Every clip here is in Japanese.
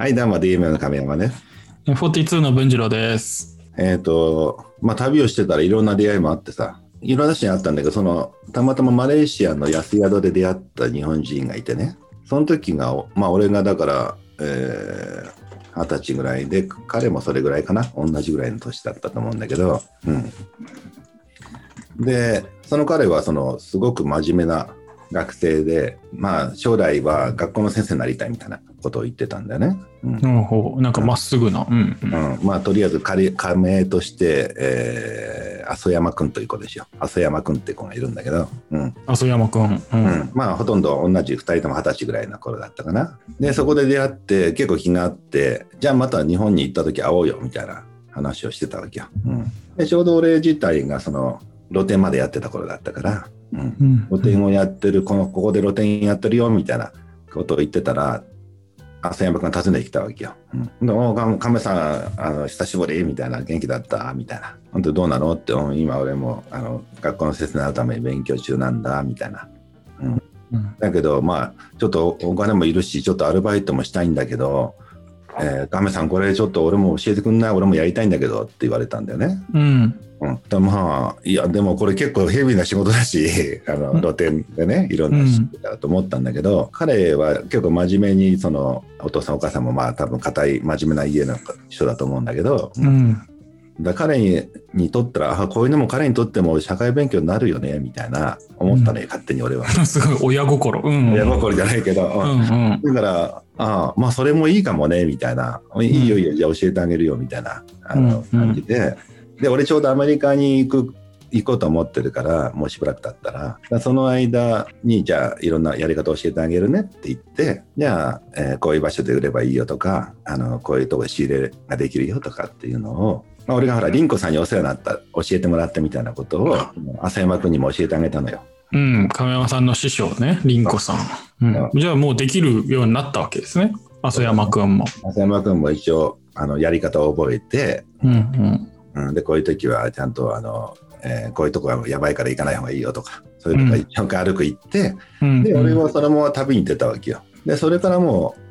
はい、どうも DM の亀山ね。42の文次郎です。えっ、と、まあ、旅をしてたらいろんな出会いもあってさ、いろんな人に会ったんだけど、その、たまたまマレーシアの安宿で出会った日本人がいてね、その時が、まあ、俺がだから、えー二十歳ぐらいで、彼もそれぐらいかな、同じぐらいの年だったと思うんだけど、うん。で、その彼は、その、すごく真面目な学生で、まあ、将来は学校の先生になりたいみたいなことを言ってたんだよね。うんうん、ほうなんかまっすぐな。うん、うん。うん、まあとりあえず仮加盟として、えー、阿蘇山くんという子ですよ。阿蘇山くんって子がいるんだけど、うん阿蘇山くん。う。うんん、まあほとんど同じ2人とも二十歳ぐらいの頃だったかな。でそこで出会って結構気があってじゃあまた日本に行った時会おうよみたいな話をしてたわけよ。うん、でちょうど俺自体がその露店までやってた頃だったから、うん、うん。露店をやってるこのここで露店やってるよみたいなことを言ってたら浅山君が訪ねてきたわけよ。うん、でおか亀さんあの久しぶりみたいな元気だったみたいな本当どうなの？ってうん今俺もあの学校の先生になるために勉強中なんだみたいな。うんだけどまあちょっとお金もいるしちょっとアルバイトもしたいんだけど、えー、亀さんこれちょっと俺も教えてくんない？俺もやりたいんだけどって言われたんだよね。うん。うん、でまあいやでもこれ結構ヘビーな仕事だしあのうん露店でねいろんな仕事だと思ったんだけど、彼は結構真面目にそのお父さんお母さんもまあ多分固い真面目な家の人だと思うんだけど、うん。だ彼ににとったらあこういうのも彼にとっても社会勉強になるよねみたいな思ったね、勝手に俺は。すごい親心。うん。親心じゃないけど、ううんんうん。だからああまあそれもいいかもねみたいな、いいよいいよじゃあ教えてあげるよみたいなあの、うんうん感じでで俺ちょうどアメリカに行く行こうと思ってるからもうしばらく経ったらその間にじゃあいろんなやり方を教えてあげるねって言ってじゃあ、えーこういう場所で売ればいいよとかあのこういうとこで仕入れができるよとかっていうのを、まあ、俺がほら凛子さんにお世話になった教えてもらったみたいなことを浅山君にも教えてあげたのよ。うん。亀山さんの師匠ね、凛子さん。うん。じゃあもうできるようになったわけですね。阿蘇山くんも。浅山君も一応あのやり方を覚えてうんうん。うん、でこういう時はちゃんとあの、えーこういうとこはやばいから行かない方がいいよとかそういうとこ一応軽く行って、うん。で俺はそのまま旅に出たわけよでそれからもう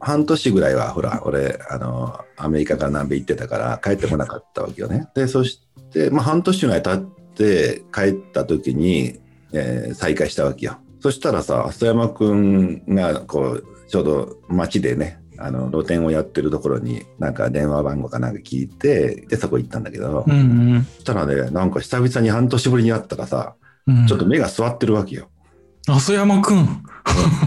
半年ぐらいはほら俺あのアメリカから南米行ってたから帰ってこなかったわけよねでそして、まあ、半年ぐらい経って帰った時に、えー再会したわけよそしたらさ浅山君がこうちょうど街でねあの露店をやってるところになんか電話番号かなんか聞いてでそこ行ったんだけど、うんうんそしたらね、なんか久々に半年ぶりに会ったらさ、うん。ちょっと目が座ってるわけよ。阿蘇山くん。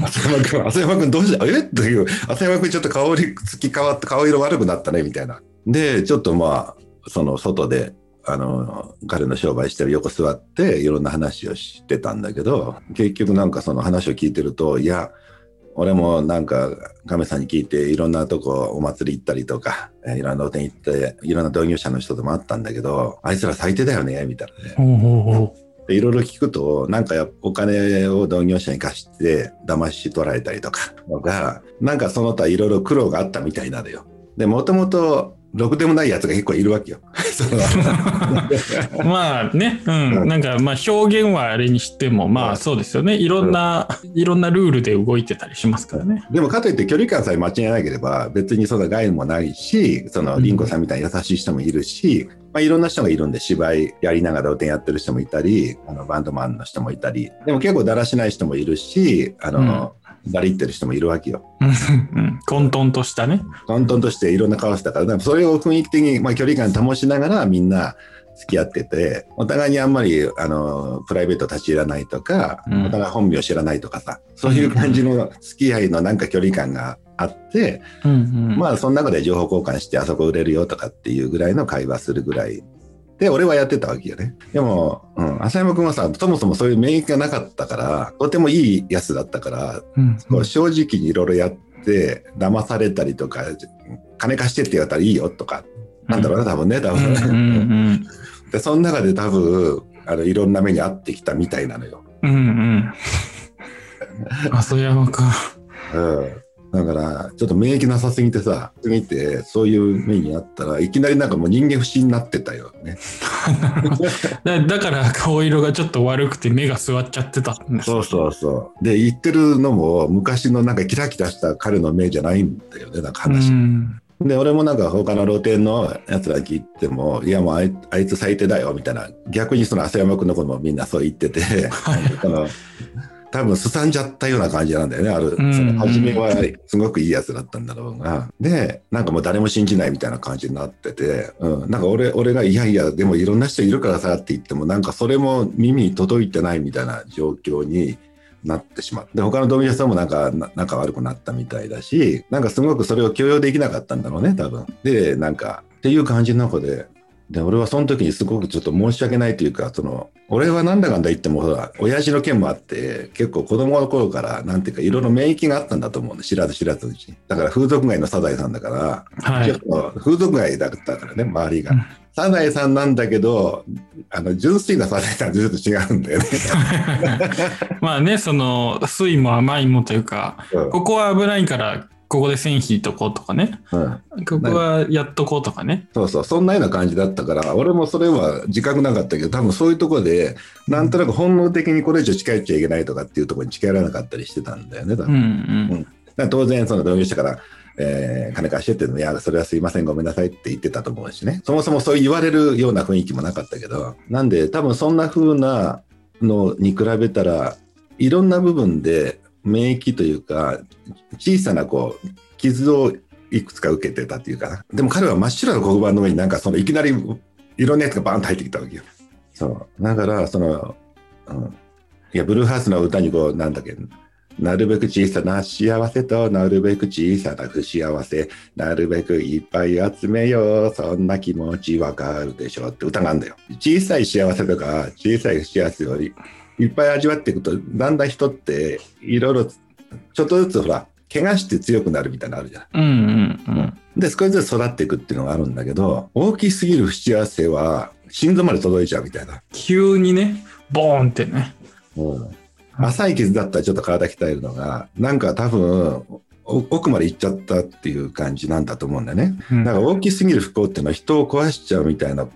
浅山君、浅山君どうしたえ？っていう、浅山君ちょっと顔りつき変わって顔色悪くなったね、みたいな。で、ちょっとまあ、その外で、あの、彼の商売してる横座って、いろんな話をしてたんだけど、結局なんかその話を聞いてると、いや、俺もなんか亀さんに聞いていろんなとこお祭り行ったりとかえーいろんな露店行っていろんな同業者の人とも会ったんだけどあいつら最低だよねみたいなねほうほうほでいろいろ聞くとなんかお金を同業者に貸して騙し取られたりとかとかなんかその他いろいろ苦労があったみたいなのよ。でもともとろくでもないやつが結構いるわけよ。まあね、ううんん。なんかまあ表現はあれにしても、まあそうですよね。いろんな、いろんなルールで動いてたりしますからね。でもかといって距離感さえ間違えなければ別にそんな害もないしその凛子さんみたいに優しい人もいるし、まあ、いろんな人がいるんで芝居やりながら露店やってる人もいたりあのバンドマンの人もいたりでも結構だらしない人もいるしあの、だりってる人もいるわけよ。混沌としたね。トントンとしていろんな顔してたから、それを雰囲気的に、まあ、距離感保ちながらみんな付き合ってて、お互いにあんまりあのプライベート立ち入らないとか、うんお互い本名知らないとかさ、そういう感じの付き合いのなんか距離感があって、うんうん。まあその中で情報交換してあそこ売れるよとかっていうぐらいの会話するぐらい。で、俺はやってたわけよね。でも、うん、浅山君はさ、そもそもそういう免疫がなかったから、とてもいいやつだったから、うん。こう正直にいろいろやって騙されたりとか金貸してって言われたらいいよとか、なんだろうな多分ね多分、うんうんうん。でその中で多分あのいろんな目に遭ってきたみたいなのよ、うんうん。阿蘇山くん。うん、だから、ちょっと免疫なさすぎてさ、見て、そういう目にあったらいきなりなんかもう人間不信になってたよね。だだから顔色がちょっと悪くて目が座っちゃってたんですそうそうそう。で、言ってるのも昔のなんかキラキラした彼の目じゃないんだよね、なんかう話。んで、俺もなんか他の露店のやつら聞いても、いやもうあいあいつ最低だよ、みたいな。逆にその浅山君のこともみんなそう言ってて、その多分すさんじゃったような感じなんだよね。ある、うんその初めはすごくいいやつだったんだろうが。で、なんかもう誰も信じないみたいな感じになってて、うん、なんか俺、俺がいやいや、でもいろんな人いるからさって言っても、なんかそれも耳に届いてないみたいな状況になってしまって、で他のドミニさんもなんかな仲悪くなったみたいだし、なんかすごくそれを許容できなかったんだろうね、多分。で、なんか、っていう感じの中で、で、俺はその時にすごくちょっと申し訳ないというか、その、俺はなんだかんだ言っても、ほら、親父の件もあって、結構子供の頃から、なんていうか、いろいろ免疫があったんだと思うんで、知らず知らずのうちに。だから風俗街のサザエさんだから、はいちょっと風俗街だったからね、周りがうん。サザエさんなんだけど、あの、純粋なサザエさんとちょっと違うんだよね。まあねその酸いも甘いもというかうんここは危ないからここで線引いとこうとかね。うん。ここはやっとこうとかね。そうそう、そんなような感じだったから、俺もそれは自覚なかったけど、多分そういうところで、なんとなく本能的にこれ以上近寄っちゃいけないとかっていうところに近寄らなかったりしてたんだよね、多分。うんうん。だから当然、その同業者から、えー金貸してっても、いや、それはすいません、ごめんなさいって言ってたと思うしね。そもそもそう言われるような雰囲気もなかったけど、なんで、多分そんな風なのに比べたら、いろんな部分で免疫というか、小さなこう、傷をいくつか受けてたっていうかな。でも彼は真っ白な黒板の上になんかそのいきなりいろんなやつがバーンと入ってきたわけよ。そう。だから、その、うん。いや、ブルーハーツの歌にこう、なんだっけ、なるべく小さな幸せとなるべく小さな不幸せ、なるべくいっぱい集めよう、そんな気持ちわかるでしょって歌があるんだよ。小さい幸せとか小さい不幸せよりいっぱい味わっていくと、だんだん人っていろいろちょっとずつほら、怪我して強くなるみたいなのあるじゃん。うんうんうんで、少しずつ育っていくっていうのがあるんだけど、大きすぎる不幸せは心臓まで届いちゃうみたいな。急にねボーンってね浅い傷だったらちょっと体鍛えるのが、なんか多分、お奥まで行っちゃったっていう感じなんだと思うんだよね。うんだから大きすぎる不幸っていうのは人を壊しちゃうみたいな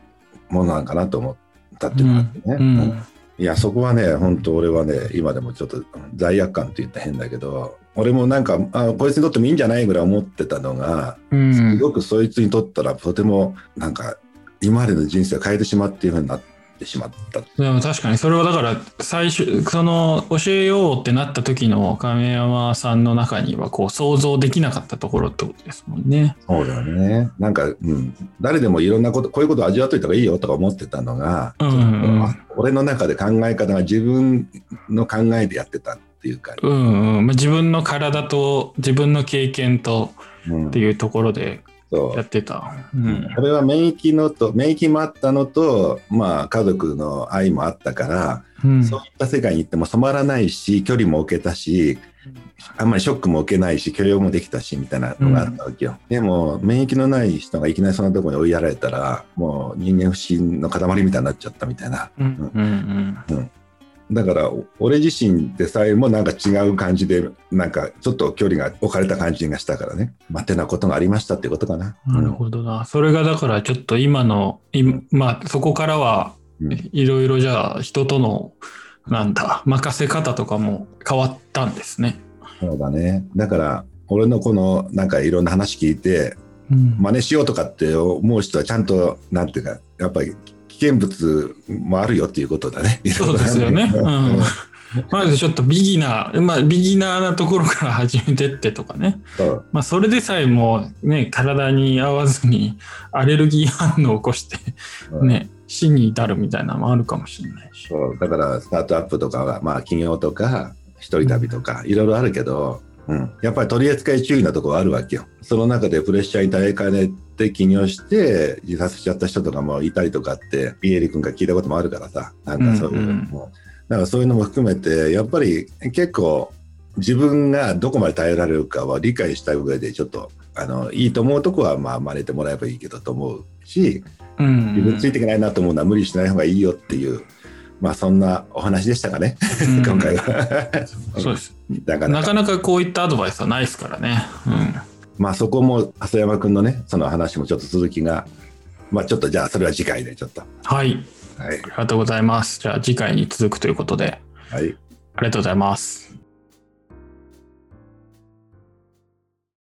ものなんかなと思ったっていうのがあってね。うんうんいや、そこはね、本当俺はね、今でもちょっと罪悪感って言ったら変だけど、俺もなんか、あこいつにとってもいいんじゃないぐらい思ってたのが、うん。すごくそいつにとったらとてもなんか今までの人生を変えてしまうっていうふうになってしまった。でも確かにそれはだから最初その教えようってなった時の亀山さんの中にはこう想像できなかったところってことですもんね。そうだよね。なんか、うん、誰でもいろんなこと、こういうことを味わっといた方がいいよとか思ってたのが、うんうんあ俺の中で考え方が自分の考えでやってたっていうか、うんうんまあ、自分の体と自分の経験とうんっていうところでそう。やってた。うん。これは免疫のと、免疫もあったのと、まあ家族の愛もあったから、うん。そういった世界に行っても染まらないし、距離も置けたし、あんまりショックも受けないし、許容もできたし、みたいなのがあったわけよ。でも、免疫のない人がいきなりそんなところに追いやられたら、もう人間不信の塊みたいになっちゃったみたいな。うん。うん。うんだから、お俺自身でさえもなんか違う感じで、なんかちょっと距離が置かれた感じがしたからね。待てなことがありましたってことかな。なるほどな。それがだからちょっと今の、いまあそこからはうんいろいろじゃあ人とのなんだ任せ方とかも変わったんですね。そうだね。だから、俺のこのなんかいろんな話聞いて、うん真似しようとかって思う人はちゃんと、なんていうか、やっぱり危険物もあるよっていうことだね。そうですよね。うんうんまずちょっとビギナー、まあビギナーなところから始めてってとかね。まあそれでさえもね、体に合わずにアレルギー反応を起こしてうんね、死に至るみたいなのもあるかもしれないし。そうだからスタートアップとかは、まあ、企業とか一人旅とかいろいろあるけど、うん、やっぱり取り扱い注意なところあるわけよ。その中でプレッシャーに耐えかねて起業して自殺しちゃった人とかもいたりとかってピエーリ君が聞いたこともあるからさ。なんかそういうのも、だからそういうのも含めてやっぱり結構自分がどこまで耐えられるかは理解した上でちょっとあのいいと思うとこはまあ真似てもらえばいいけどと思うしうん。自分ついていけないなと思うのは無理しない方がいいよっていうまあそんなお話でしたかね、うん今回は。そうです。なかなかなかなかこういったアドバイスはないですからね。うん。まあそこも浅山君のねその話もちょっと続きがまあちょっとじゃあそれは次回でちょっとはい。はいありがとうございます。じゃあ次回に続くということで、はいありがとうございます。